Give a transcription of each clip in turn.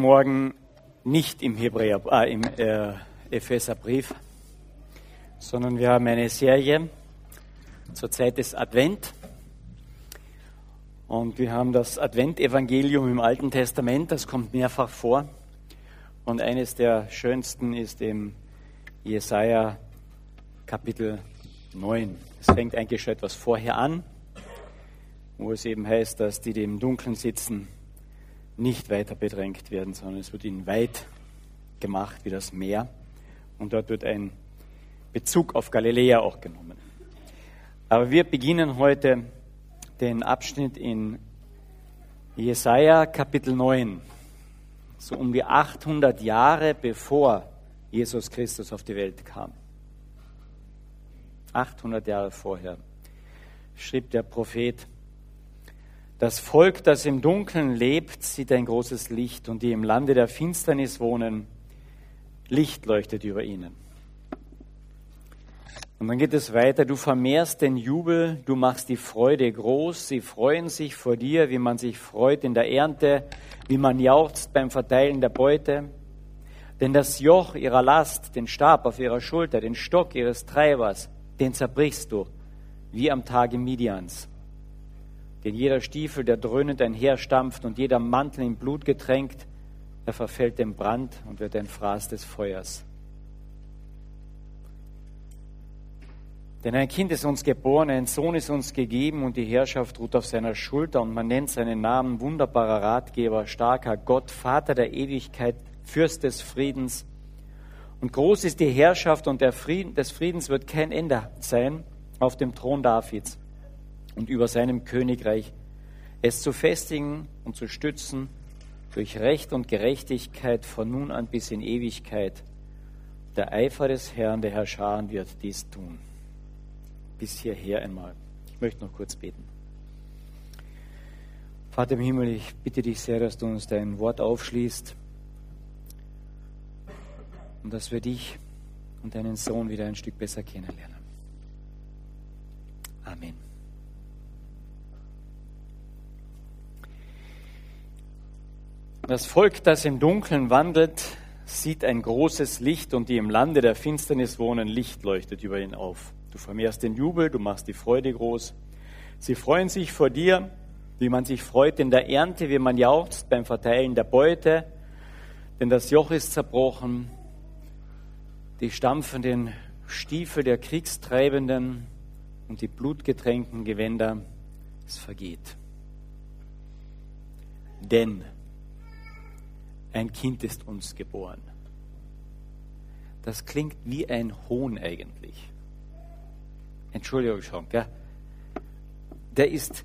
Morgen nicht im Hebräer, äh, im äh, Epheserbrief, sondern wir haben eine Serie zur Zeit des Advent. Und wir haben das Adventevangelium im Alten Testament, das kommt mehrfach vor. Und eines der schönsten ist im Jesaja Kapitel 9. Es fängt eigentlich schon etwas vorher an, wo es eben heißt, dass die, die im Dunkeln sitzen, nicht weiter bedrängt werden, sondern es wird ihnen weit gemacht wie das Meer. Und dort wird ein Bezug auf Galiläa auch genommen. Aber wir beginnen heute den Abschnitt in Jesaja Kapitel 9, so um die 800 Jahre bevor Jesus Christus auf die Welt kam. 800 Jahre vorher schrieb der Prophet, das Volk, das im Dunkeln lebt, sieht ein großes Licht und die im Lande der Finsternis wohnen, Licht leuchtet über ihnen. Und dann geht es weiter, du vermehrst den Jubel, du machst die Freude groß, sie freuen sich vor dir, wie man sich freut in der Ernte, wie man jauchzt beim Verteilen der Beute. Denn das Joch ihrer Last, den Stab auf ihrer Schulter, den Stock ihres Treibers, den zerbrichst du, wie am Tage Midians. Denn jeder Stiefel, der dröhnend einherstampft und jeder Mantel in Blut getränkt, er verfällt dem Brand und wird ein Fraß des Feuers. Denn ein Kind ist uns geboren, ein Sohn ist uns gegeben und die Herrschaft ruht auf seiner Schulter und man nennt seinen Namen wunderbarer Ratgeber, starker Gott, Vater der Ewigkeit, Fürst des Friedens. Und groß ist die Herrschaft und der Frieden, des Friedens wird kein Ende sein auf dem Thron Davids und über seinem Königreich, es zu festigen und zu stützen durch Recht und Gerechtigkeit von nun an bis in Ewigkeit. Der Eifer des Herrn, der Herr Scharen, wird dies tun. Bis hierher einmal. Ich möchte noch kurz beten. Vater im Himmel, ich bitte dich sehr, dass du uns dein Wort aufschließt und dass wir dich und deinen Sohn wieder ein Stück besser kennenlernen. Amen. Das Volk, das im Dunkeln wandelt, sieht ein großes Licht und die im Lande der Finsternis wohnen, Licht leuchtet über ihn auf. Du vermehrst den Jubel, du machst die Freude groß. Sie freuen sich vor dir, wie man sich freut in der Ernte, wie man jauchzt beim Verteilen der Beute, denn das Joch ist zerbrochen, die stampfenden Stiefel der Kriegstreibenden und die blutgetränkten Gewänder, es vergeht. Denn ein Kind ist uns geboren. Das klingt wie ein Hohn eigentlich. Entschuldigung schon, gell? Der ist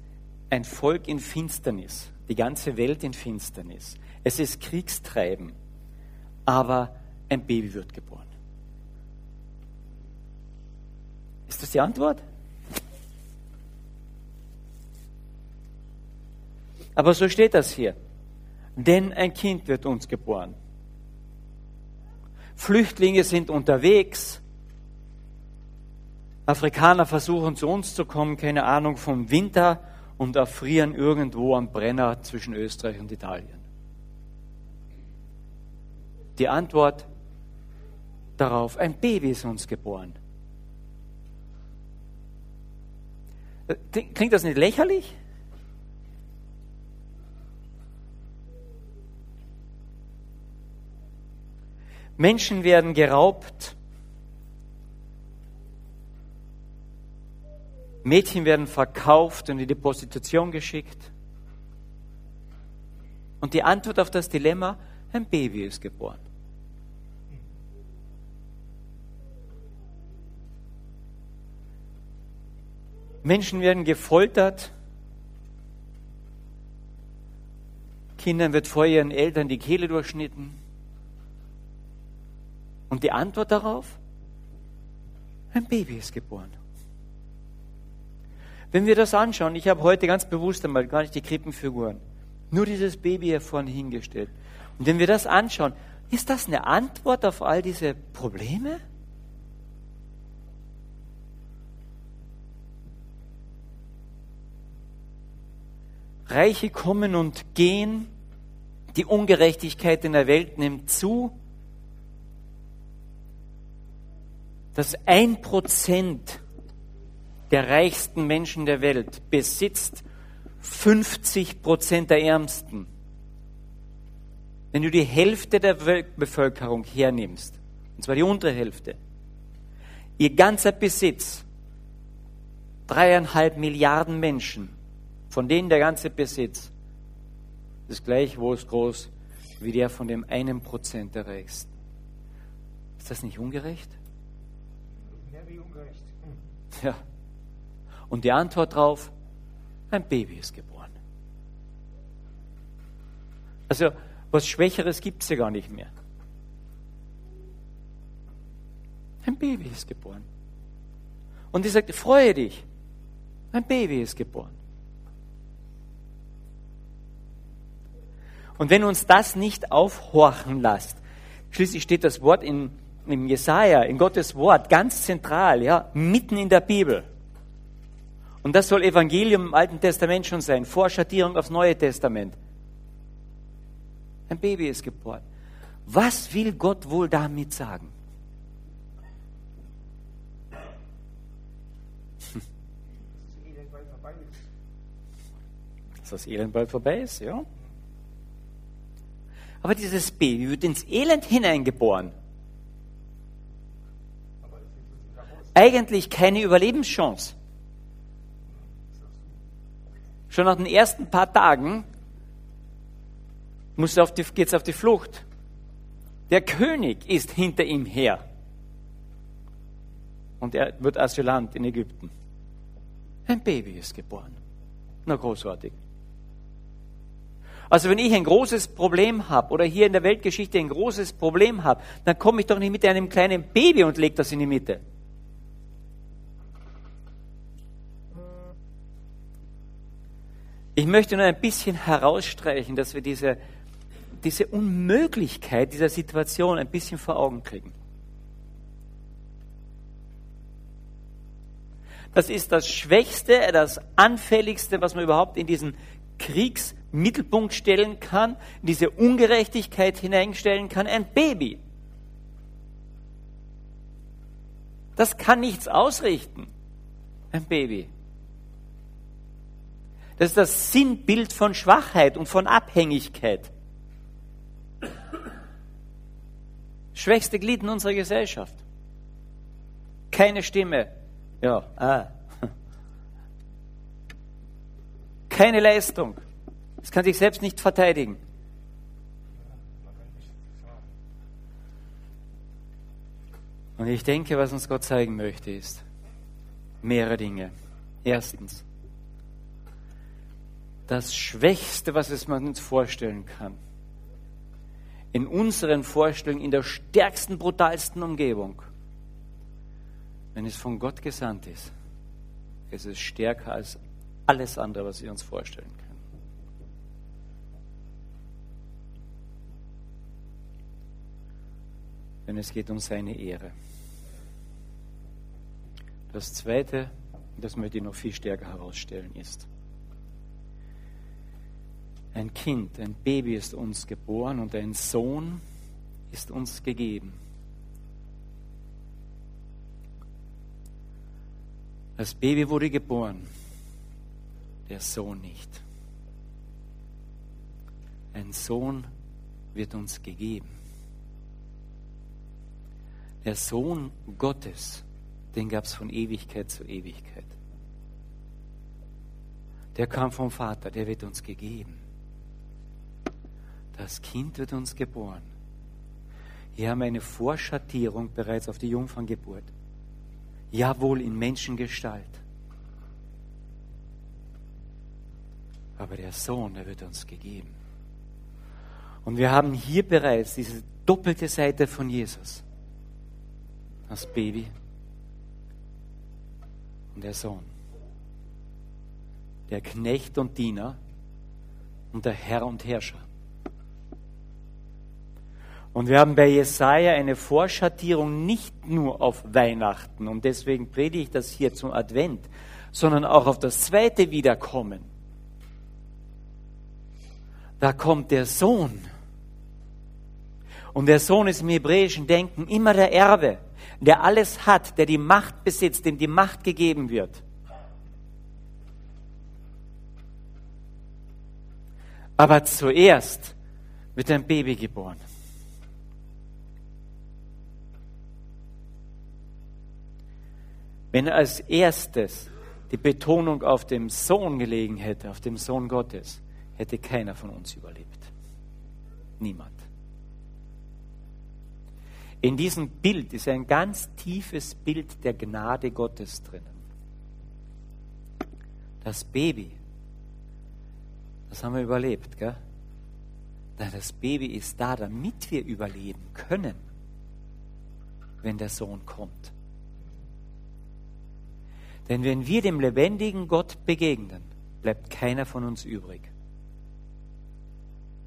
ein Volk in Finsternis, die ganze Welt in Finsternis. Es ist Kriegstreiben, aber ein Baby wird geboren. Ist das die Antwort? Aber so steht das hier denn ein Kind wird uns geboren. Flüchtlinge sind unterwegs. Afrikaner versuchen zu uns zu kommen, keine Ahnung, vom Winter und erfrieren irgendwo am Brenner zwischen Österreich und Italien. Die Antwort darauf, ein Baby ist uns geboren. Klingt das nicht lächerlich? Menschen werden geraubt. Mädchen werden verkauft und in die Prostitution geschickt. Und die Antwort auf das Dilemma, ein Baby ist geboren. Menschen werden gefoltert. Kindern wird vor ihren Eltern die Kehle durchschnitten. Und die Antwort darauf? Ein Baby ist geboren. Wenn wir das anschauen, ich habe heute ganz bewusst einmal gar nicht die Krippenfiguren, nur dieses Baby hier vorne hingestellt. Und wenn wir das anschauen, ist das eine Antwort auf all diese Probleme? Reiche kommen und gehen, Die Ungerechtigkeit in der Welt nimmt zu. Das ein Prozent der reichsten Menschen der Welt besitzt 50 Prozent der Ärmsten. Wenn du die Hälfte der Weltbevölkerung hernimmst, und zwar die untere Hälfte, ihr ganzer Besitz, dreieinhalb Milliarden Menschen, von denen der ganze Besitz, ist gleich groß wie der von dem einen Prozent der Reichsten. Ist das nicht ungerecht? Ja. Und die Antwort darauf, ein Baby ist geboren. Also was Schwächeres gibt es ja gar nicht mehr. Ein Baby ist geboren. Und die sagt, freue dich, ein Baby ist geboren. Und wenn uns das nicht aufhorchen lässt, schließlich steht das Wort in, in Jesaja, in Gottes Wort, ganz zentral, ja, mitten in der Bibel. Und das soll Evangelium im Alten Testament schon sein, Vorschattierung aufs Neue Testament. Ein Baby ist geboren. Was will Gott wohl damit sagen? Dass das Elend bald vorbei ist, ja. Aber dieses Baby wird ins Elend hineingeboren. Eigentlich keine Überlebenschance. Schon nach den ersten paar Tagen die, geht's auf die Flucht. Der König ist hinter ihm her. Und er wird Asylant in Ägypten. Ein Baby ist geboren. Na großartig. Also wenn ich ein großes Problem habe oder hier in der Weltgeschichte ein großes Problem habe, dann komme ich doch nicht mit einem kleinen Baby und lege das in die Mitte. Ich möchte nur ein bisschen herausstreichen, dass wir diese diese Unmöglichkeit dieser Situation ein bisschen vor Augen kriegen. Das ist das Schwächste, das Anfälligste, was man überhaupt in diesen Kriegsmittelpunkt stellen kann, in diese Ungerechtigkeit hineinstellen kann, ein Baby. Das kann nichts ausrichten, ein Baby. Das ist das Sinnbild von Schwachheit und von Abhängigkeit. Schwächste Glied in unserer Gesellschaft. Keine Stimme. Ja, ah. Keine Leistung. Es kann sich selbst nicht verteidigen. Und ich denke, was uns Gott zeigen möchte, ist mehrere Dinge. Erstens, das Schwächste, was es man uns vorstellen kann, in unseren Vorstellungen in der stärksten, brutalsten Umgebung, wenn es von Gott gesandt ist, ist es stärker als alles andere, was wir uns vorstellen können. Denn es geht um seine Ehre. Das Zweite, das möchte ich noch viel stärker herausstellen, ist, ein Kind, ein Baby ist uns geboren und ein Sohn ist uns gegeben. Das Baby wurde geboren, der Sohn nicht. Ein Sohn wird uns gegeben. Der Sohn Gottes, den gab es von Ewigkeit zu Ewigkeit. Der kam vom Vater, der wird uns gegeben. Das Kind wird uns geboren. Hier haben wir eine Vorschattierung bereits auf die Jungferngeburt. Jawohl in Menschengestalt. Aber der Sohn, der wird uns gegeben. Und wir haben hier bereits diese doppelte Seite von Jesus. Das Baby und der Sohn. Der Knecht und Diener und der Herr und Herrscher. Und wir haben bei Jesaja eine Vorschattierung nicht nur auf Weihnachten und deswegen predige ich das hier zum Advent, sondern auch auf das zweite Wiederkommen. Da kommt der Sohn Und der Sohn ist im hebräischen Denken immer der Erbe, der alles hat, der die Macht besitzt, dem die Macht gegeben wird. Aber zuerst wird ein Baby geboren. Wenn als erstes die Betonung auf dem Sohn gelegen hätte, auf dem Sohn Gottes, hätte keiner von uns überlebt. Niemand. In diesem Bild ist ein ganz tiefes Bild der Gnade Gottes drinnen. Das Baby, das haben wir überlebt, gell? Das Baby ist da, damit wir überleben können, wenn der Sohn kommt. Denn wenn wir dem lebendigen Gott begegnen, bleibt keiner von uns übrig.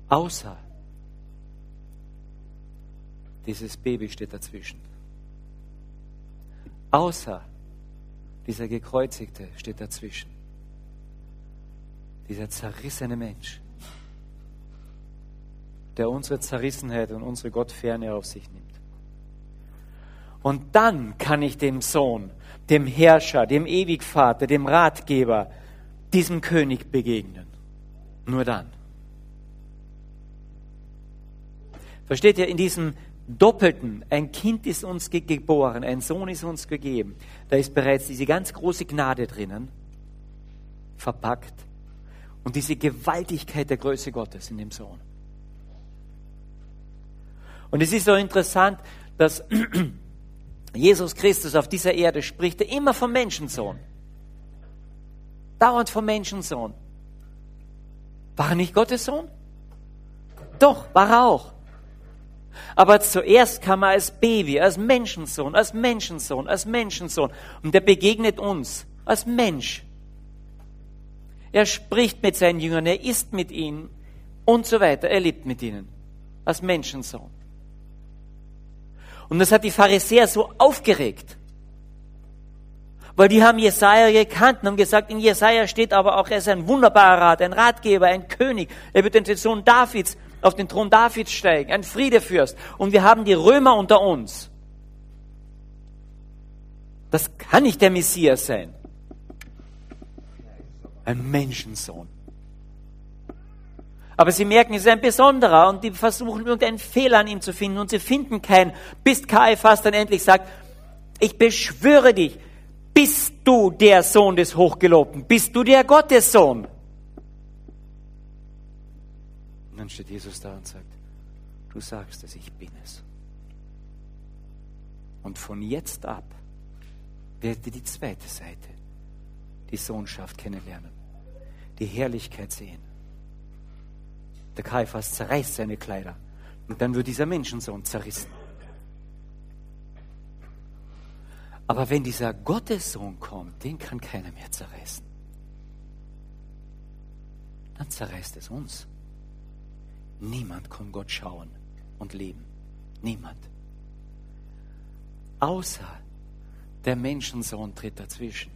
Außer dieses Baby steht dazwischen. Außer dieser gekreuzigte steht dazwischen. Dieser zerrissene Mensch, der unsere Zerrissenheit und unsere Gottferne auf sich nimmt. Und dann kann ich dem Sohn dem Herrscher, dem Ewigvater, dem Ratgeber, diesem König begegnen. Nur dann. Versteht ihr, in diesem Doppelten, ein Kind ist uns geboren, ein Sohn ist uns gegeben, da ist bereits diese ganz große Gnade drinnen, verpackt, und diese Gewaltigkeit der Größe Gottes in dem Sohn. Und es ist so interessant, dass Jesus Christus auf dieser Erde spricht er immer vom Menschensohn. Dauernd vom Menschensohn. War er nicht Gottes Sohn? Doch, war er auch. Aber zuerst kam er als Baby, als Menschensohn, als Menschensohn, als Menschensohn. Und er begegnet uns als Mensch. Er spricht mit seinen Jüngern, er isst mit ihnen und so weiter. Er lebt mit ihnen als Menschensohn. Und das hat die Pharisäer so aufgeregt. Weil die haben Jesaja gekannt und haben gesagt, in Jesaja steht aber auch, er ist ein wunderbarer Rat, ein Ratgeber, ein König. Er wird den Sohn Davids, auf den Thron Davids steigen, ein Friedefürst. Und wir haben die Römer unter uns. Das kann nicht der Messias sein. Ein Menschensohn. Aber sie merken, es ist ein besonderer und die versuchen irgendeinen Fehler an ihm zu finden und sie finden keinen, bis Kaiphas dann endlich sagt, ich beschwöre dich, bist du der Sohn des Hochgelobten, bist du der Gottessohn. Und dann steht Jesus da und sagt, du sagst es, ich bin es. Und von jetzt ab werdet ihr die zweite Seite, die Sohnschaft kennenlernen, die Herrlichkeit sehen der Kaiphas zerreißt seine Kleider. Und dann wird dieser Menschensohn zerrissen. Aber wenn dieser Gottessohn kommt, den kann keiner mehr zerreißen. Dann zerreißt es uns. Niemand kann Gott schauen und leben. Niemand. Außer der Menschensohn tritt dazwischen.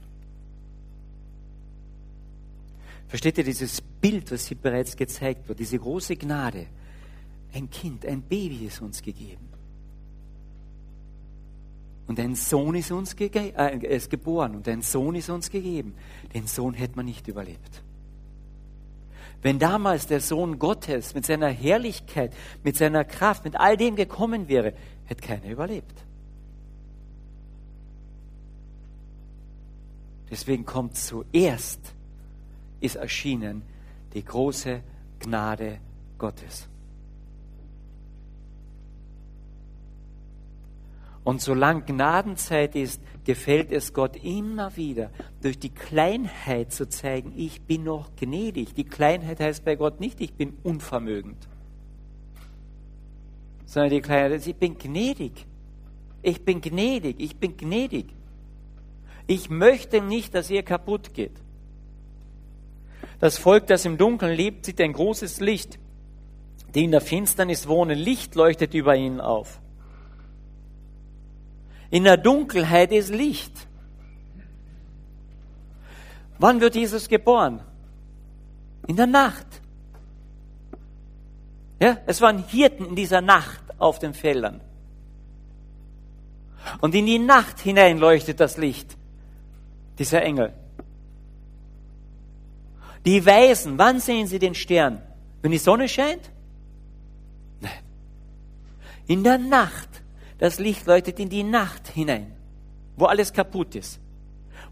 Versteht ihr dieses Bild, was hier bereits gezeigt wird, diese große Gnade? Ein Kind, ein Baby ist uns gegeben. Und ein Sohn ist uns äh, ist geboren und ein Sohn ist uns gegeben. Den Sohn hätte man nicht überlebt. Wenn damals der Sohn Gottes mit seiner Herrlichkeit, mit seiner Kraft, mit all dem gekommen wäre, hätte keiner überlebt. Deswegen kommt zuerst ist erschienen die große Gnade Gottes. Und solange Gnadenzeit ist, gefällt es Gott immer wieder, durch die Kleinheit zu zeigen, ich bin noch gnädig. Die Kleinheit heißt bei Gott nicht, ich bin unvermögend, sondern die Kleinheit ist, ich bin gnädig. Ich bin gnädig, ich bin gnädig. Ich möchte nicht, dass ihr kaputt geht. Das Volk, das im Dunkeln lebt, sieht ein großes Licht. Die in der Finsternis wohnen, Licht leuchtet über ihnen auf. In der Dunkelheit ist Licht. Wann wird Jesus geboren? In der Nacht. Ja, es waren Hirten in dieser Nacht auf den Feldern. Und in die Nacht hinein leuchtet das Licht, dieser Engel. Die Weisen, wann sehen sie den Stern? Wenn die Sonne scheint? Nein. In der Nacht. Das Licht leuchtet in die Nacht hinein, wo alles kaputt ist,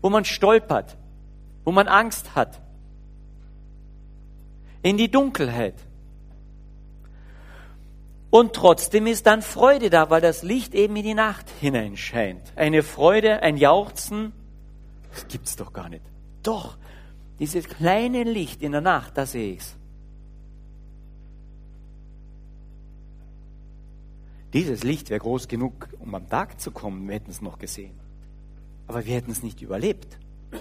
wo man stolpert, wo man Angst hat. In die Dunkelheit. Und trotzdem ist dann Freude da, weil das Licht eben in die Nacht hineinscheint. Eine Freude, ein Jauchzen, das gibt's doch gar nicht. Doch, dieses kleine Licht in der Nacht, da sehe ich's. Dieses Licht wäre groß genug, um am Tag zu kommen, wir hätten es noch gesehen. Aber wir hätten es nicht überlebt.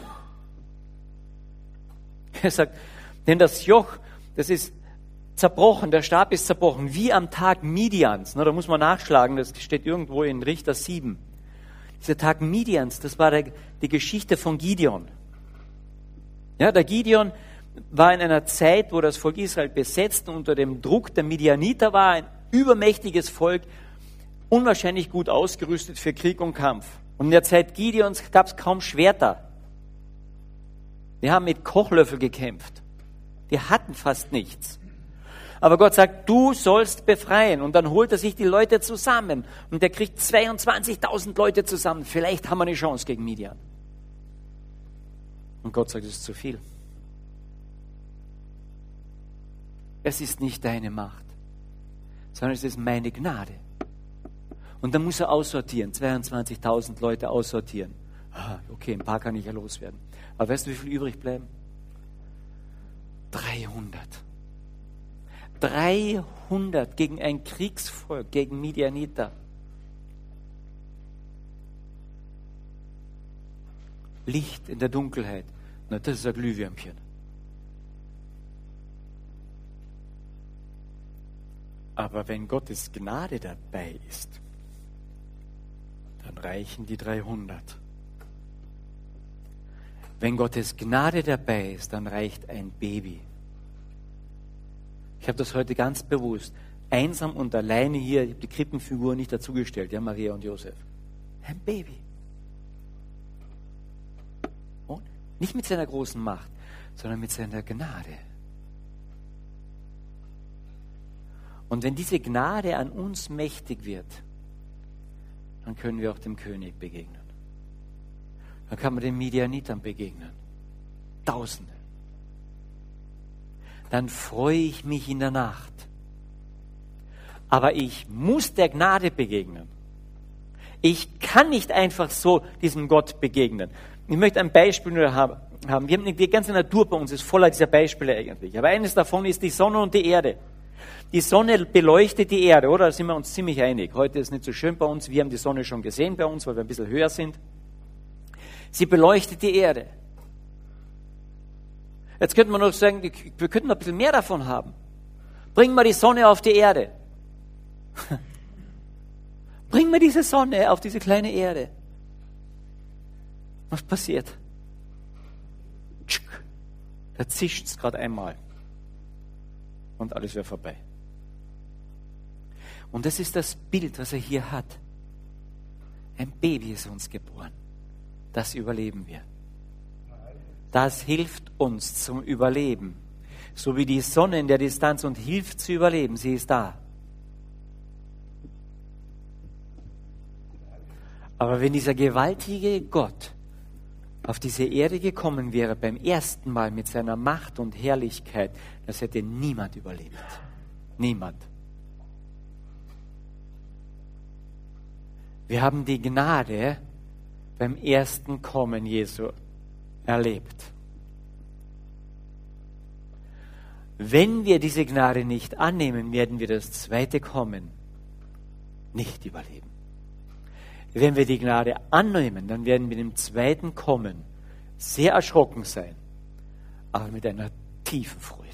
Er sagt, denn das Joch, das ist zerbrochen, der Stab ist zerbrochen, wie am Tag Midians. Na, da muss man nachschlagen, das steht irgendwo in Richter 7. Dieser Tag Midians, das war der, die Geschichte von Gideon. Ja, der Gideon war in einer Zeit, wo das Volk Israel besetzt und unter dem Druck der Midianiter war, ein übermächtiges Volk, unwahrscheinlich gut ausgerüstet für Krieg und Kampf. Und in der Zeit Gideons gab es kaum Schwerter. Wir haben mit Kochlöffel gekämpft. Die hatten fast nichts. Aber Gott sagt, du sollst befreien. Und dann holt er sich die Leute zusammen. Und er kriegt 22.000 Leute zusammen. Vielleicht haben wir eine Chance gegen Midian. Und Gott sagt, es ist zu viel. Es ist nicht deine Macht, sondern es ist meine Gnade. Und dann muss er aussortieren, 22.000 Leute aussortieren. Ah, okay, ein paar kann ich ja loswerden. Aber weißt du, wie viel übrig bleiben? 300. 300 gegen ein Kriegsvolk, gegen Midianiter. Licht in der Dunkelheit. Na, das ist ein Glühwürmchen. Aber wenn Gottes Gnade dabei ist, dann reichen die 300. Wenn Gottes Gnade dabei ist, dann reicht ein Baby. Ich habe das heute ganz bewusst. Einsam und alleine hier, ich habe die Krippenfigur nicht dazugestellt, ja, Maria und Josef. Ein Baby. Nicht mit seiner großen Macht, sondern mit seiner Gnade. Und wenn diese Gnade an uns mächtig wird, dann können wir auch dem König begegnen. Dann kann man den Midianitern begegnen. Tausende dann freue ich mich in der Nacht. Aber ich muss der Gnade begegnen. Ich kann nicht einfach so diesem Gott begegnen. Ich möchte ein Beispiel nur haben. Wir haben die ganze Natur bei uns ist voller dieser Beispiele eigentlich. Aber eines davon ist die Sonne und die Erde. Die Sonne beleuchtet die Erde, oder? Da sind wir uns ziemlich einig. Heute ist nicht so schön bei uns. Wir haben die Sonne schon gesehen bei uns, weil wir ein bisschen höher sind. Sie beleuchtet die Erde. Jetzt könnte man noch sagen, wir könnten ein bisschen mehr davon haben. Bring mal die Sonne auf die Erde. Bring mal diese Sonne auf diese kleine Erde. Was passiert? Da zischt es gerade einmal. Und alles wäre vorbei. Und das ist das Bild, was er hier hat. Ein Baby ist uns geboren. Das überleben wir. Das hilft uns zum Überleben. So wie die Sonne in der Distanz und hilft zu überleben. Sie ist da. Aber wenn dieser gewaltige Gott auf diese Erde gekommen wäre beim ersten Mal mit seiner Macht und Herrlichkeit, das hätte niemand überlebt. Niemand. Wir haben die Gnade beim ersten Kommen Jesu erlebt. Wenn wir diese Gnade nicht annehmen, werden wir das zweite Kommen nicht überleben. Wenn wir die Gnade annehmen, dann werden wir im zweiten Kommen sehr erschrocken sein, aber mit einer tiefen Freude.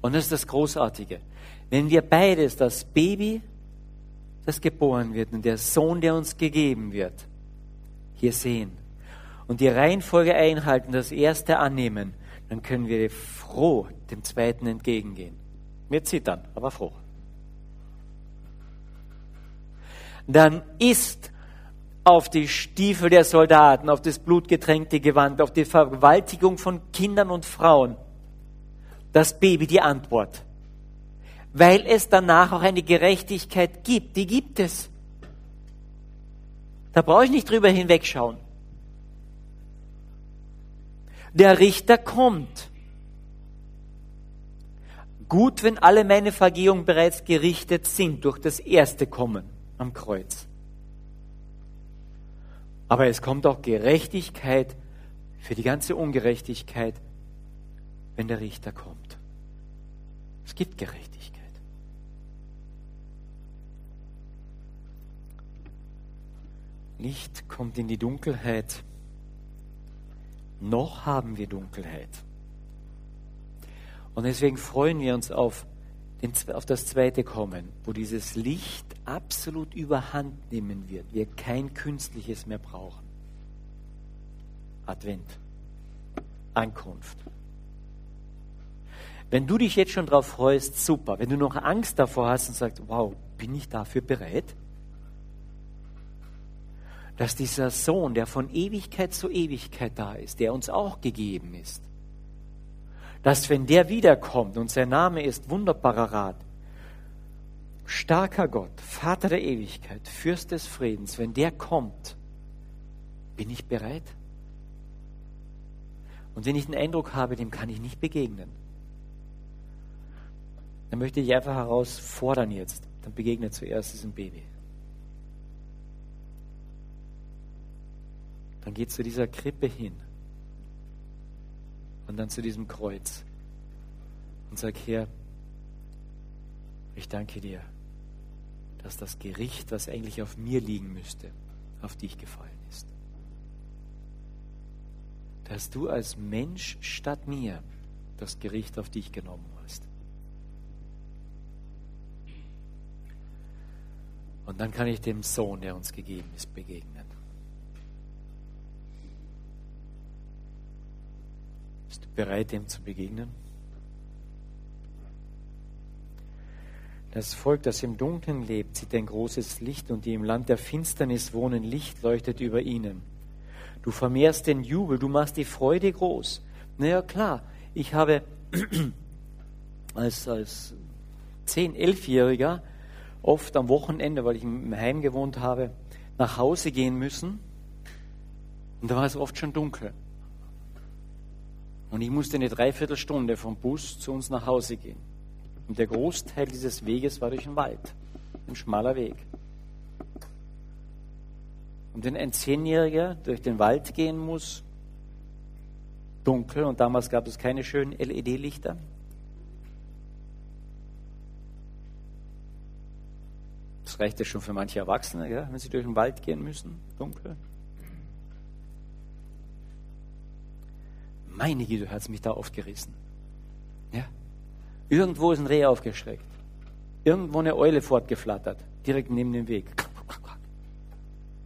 Und das ist das Großartige. Wenn wir beides, das Baby, das geboren wird und der Sohn, der uns gegeben wird, hier sehen und die Reihenfolge einhalten, das erste annehmen, dann können wir froh dem zweiten entgegengehen. Wir zittern, aber froh. Dann ist auf die Stiefel der Soldaten, auf das blutgetränkte Gewand, auf die Vergewaltigung von Kindern und Frauen das Baby die Antwort. Weil es danach auch eine Gerechtigkeit gibt. Die gibt es. Da brauche ich nicht drüber hinwegschauen. Der Richter kommt. Gut, wenn alle meine Vergehungen bereits gerichtet sind durch das erste Kommen am Kreuz. Aber es kommt auch Gerechtigkeit für die ganze Ungerechtigkeit, wenn der Richter kommt. Es gibt Gerechtigkeit. Licht kommt in die Dunkelheit. Noch haben wir Dunkelheit. Und deswegen freuen wir uns auf, auf das zweite Kommen, wo dieses Licht absolut überhand nehmen wird, wir kein künstliches mehr brauchen. Advent, Ankunft. Wenn du dich jetzt schon darauf freust, super. Wenn du noch Angst davor hast und sagst, wow, bin ich dafür bereit? Dass dieser Sohn, der von Ewigkeit zu Ewigkeit da ist, der uns auch gegeben ist, dass wenn der wiederkommt und sein Name ist wunderbarer Rat, starker Gott, Vater der Ewigkeit, Fürst des Friedens, wenn der kommt, bin ich bereit? Und wenn ich den Eindruck habe, dem kann ich nicht begegnen, dann möchte ich einfach herausfordern jetzt, dann begegne zuerst diesem Baby. Dann geht zu dieser Krippe hin und dann zu diesem Kreuz und sag, Herr, ich danke dir, dass das Gericht, was eigentlich auf mir liegen müsste, auf dich gefallen ist. Dass du als Mensch statt mir das Gericht auf dich genommen hast. Und dann kann ich dem Sohn, der uns gegeben ist, begegnen. Bereit, dem zu begegnen? Das Volk, das im Dunkeln lebt, sieht ein großes Licht und die im Land der Finsternis wohnen, Licht leuchtet über ihnen. Du vermehrst den Jubel, du machst die Freude groß. Naja, klar, ich habe als, als 10-, 11-Jähriger oft am Wochenende, weil ich im Heim gewohnt habe, nach Hause gehen müssen. Und da war es oft schon dunkel. Und ich musste eine Dreiviertelstunde vom Bus zu uns nach Hause gehen. Und der Großteil dieses Weges war durch den Wald. Ein schmaler Weg. Und wenn ein Zehnjähriger durch den Wald gehen muss, dunkel, und damals gab es keine schönen LED-Lichter, das reicht ja schon für manche Erwachsene, wenn sie durch den Wald gehen müssen, dunkel. Meine Güte, hat es mich da aufgerissen. Ja? Irgendwo ist ein Reh aufgeschreckt. Irgendwo eine Eule fortgeflattert, direkt neben dem Weg.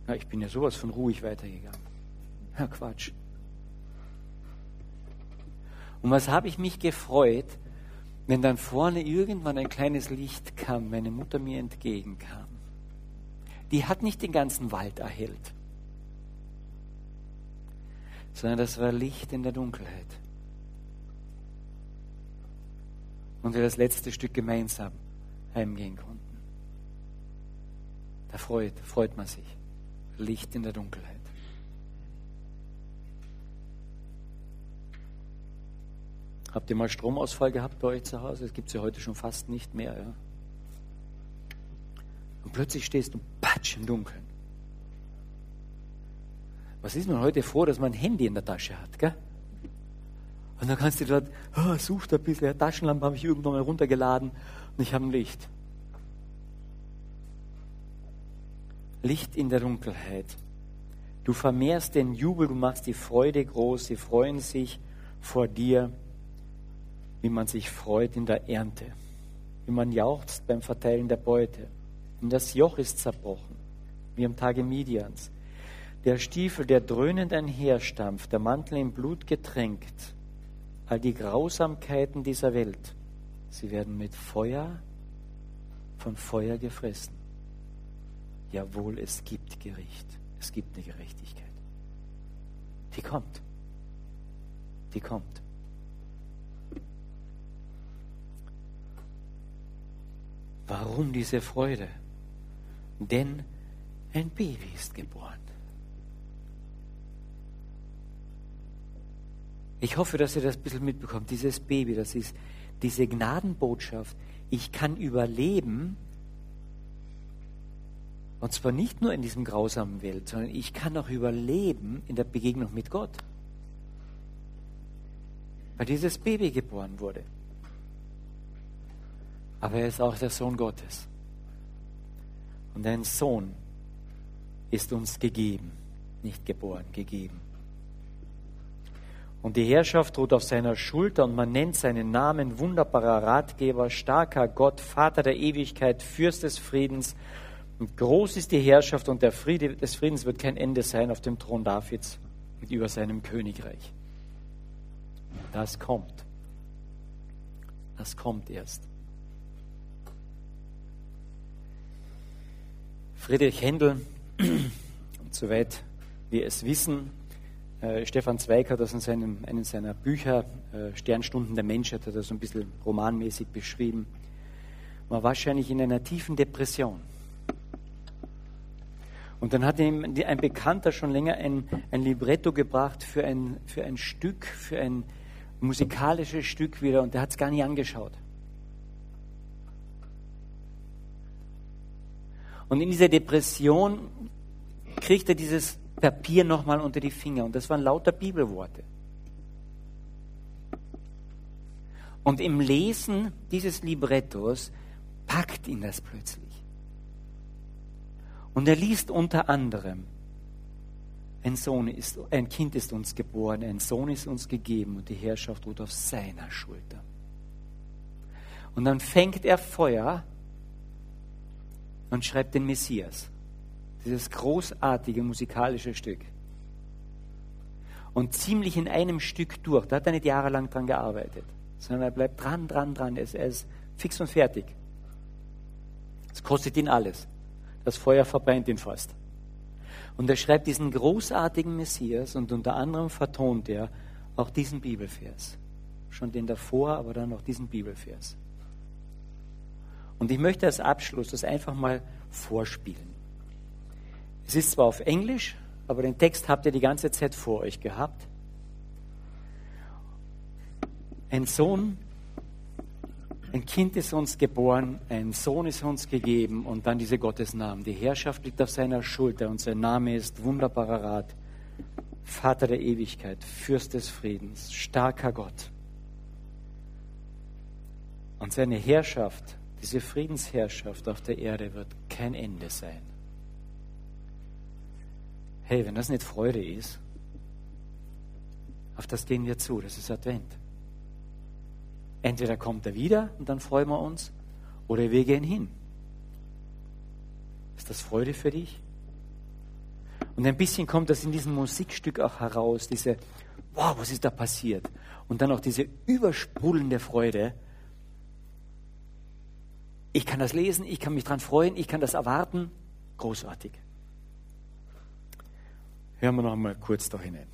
Ja, ich bin ja sowas von ruhig weitergegangen. Ja, Quatsch. Und was habe ich mich gefreut, wenn dann vorne irgendwann ein kleines Licht kam, meine Mutter mir entgegenkam. Die hat nicht den ganzen Wald erhellt sondern das war Licht in der Dunkelheit. Und wir das letzte Stück gemeinsam heimgehen konnten. Da freut, freut man sich. Licht in der Dunkelheit. Habt ihr mal Stromausfall gehabt bei euch zu Hause? Das gibt es ja heute schon fast nicht mehr. Ja? Und plötzlich stehst du patsch im Dunkeln. Was ist man heute froh, dass man ein Handy in der Tasche hat, gell? Und dann kannst du dort, oh, such da ein bisschen, ja, Taschenlampe habe ich irgendwann mal runtergeladen und ich habe ein Licht. Licht in der Dunkelheit. Du vermehrst den Jubel, du machst die Freude groß, sie freuen sich vor dir, wie man sich freut in der Ernte, wie man jauchzt beim Verteilen der Beute. Und das Joch ist zerbrochen, wie am Tage Midians der Stiefel, der dröhnend einherstampft, der Mantel im Blut getränkt, all die Grausamkeiten dieser Welt Sie werden mit Feuer, von Feuer gefressen. Jawohl, es gibt Gericht. Es gibt eine Gerechtigkeit. Die kommt. Die kommt. Warum diese Freude? Denn ein Baby ist geboren. Ich hoffe, dass ihr das ein bisschen mitbekommt. Dieses Baby, das ist diese Gnadenbotschaft. Ich kann überleben, und zwar nicht nur in diesem grausamen Welt, sondern ich kann auch überleben in der Begegnung mit Gott. Weil dieses Baby geboren wurde. Aber er ist auch der Sohn Gottes. Und ein Sohn ist uns gegeben, nicht geboren, gegeben. Und die Herrschaft ruht auf seiner Schulter und man nennt seinen Namen wunderbarer Ratgeber, starker Gott, Vater der Ewigkeit, Fürst des Friedens. Und groß ist die Herrschaft und der Friede des Friedens wird kein Ende sein auf dem Thron Davids und über seinem Königreich. Das kommt. Das kommt erst. Friedrich Händel, soweit wir es wissen, äh, Stefan Zweig hat das in seinem, einem seiner Bücher, äh, Sternstunden der Menschheit, hat er so ein bisschen romanmäßig beschrieben, war wahrscheinlich in einer tiefen Depression. Und dann hat ihm ein Bekannter schon länger ein, ein Libretto gebracht für ein, für ein Stück, für ein musikalisches Stück wieder, und der hat es gar nicht angeschaut. Und in dieser Depression kriegt er dieses Papier nochmal unter die Finger. Und das waren lauter Bibelworte. Und im Lesen dieses Librettos packt ihn das plötzlich. Und er liest unter anderem, ein, Sohn ist, ein Kind ist uns geboren, ein Sohn ist uns gegeben und die Herrschaft ruht auf seiner Schulter. Und dann fängt er Feuer und schreibt den Messias dieses großartige musikalische Stück. Und ziemlich in einem Stück durch. Da hat er nicht jahrelang dran gearbeitet, sondern er bleibt dran, dran, dran. Er ist, er ist fix und fertig. Es kostet ihn alles. Das Feuer verbrennt ihn fast. Und er schreibt diesen großartigen Messias und unter anderem vertont er auch diesen Bibelvers. Schon den davor, aber dann auch diesen Bibelvers. Und ich möchte als Abschluss das einfach mal vorspielen. Es ist zwar auf Englisch, aber den Text habt ihr die ganze Zeit vor euch gehabt. Ein Sohn, ein Kind ist uns geboren, ein Sohn ist uns gegeben und dann diese Gottesnamen. Die Herrschaft liegt auf seiner Schulter und sein Name ist wunderbarer Rat, Vater der Ewigkeit, Fürst des Friedens, starker Gott. Und seine Herrschaft, diese Friedensherrschaft auf der Erde wird kein Ende sein. Hey, wenn das nicht Freude ist, auf das gehen wir zu, das ist Advent. Entweder kommt er wieder und dann freuen wir uns, oder wir gehen hin. Ist das Freude für dich? Und ein bisschen kommt das in diesem Musikstück auch heraus, diese, wow, was ist da passiert? Und dann auch diese übersprudelnde Freude. Ich kann das lesen, ich kann mich daran freuen, ich kann das erwarten. Großartig. Hören wir noch einmal kurz da hinein.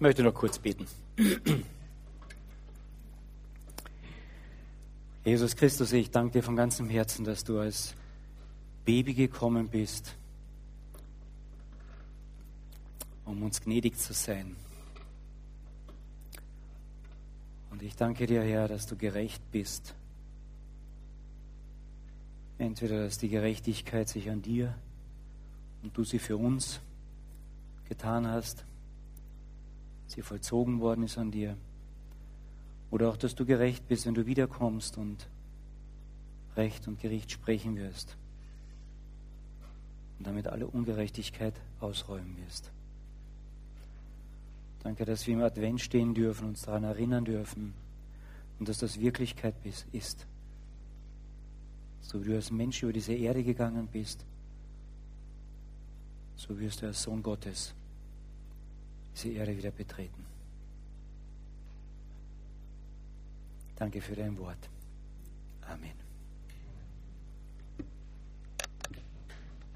Ich möchte noch kurz beten. Jesus Christus, ich danke dir von ganzem Herzen, dass du als Baby gekommen bist, um uns gnädig zu sein. Und ich danke dir, Herr, dass du gerecht bist. Entweder, dass die Gerechtigkeit sich an dir und du sie für uns getan hast, sie vollzogen worden ist an dir. Oder auch, dass du gerecht bist, wenn du wiederkommst und Recht und Gericht sprechen wirst und damit alle Ungerechtigkeit ausräumen wirst. Danke, dass wir im Advent stehen dürfen, uns daran erinnern dürfen und dass das Wirklichkeit ist. So wie du als Mensch über diese Erde gegangen bist, so wirst du als Sohn Gottes diese Erde wieder betreten. Danke für dein Wort. Amen.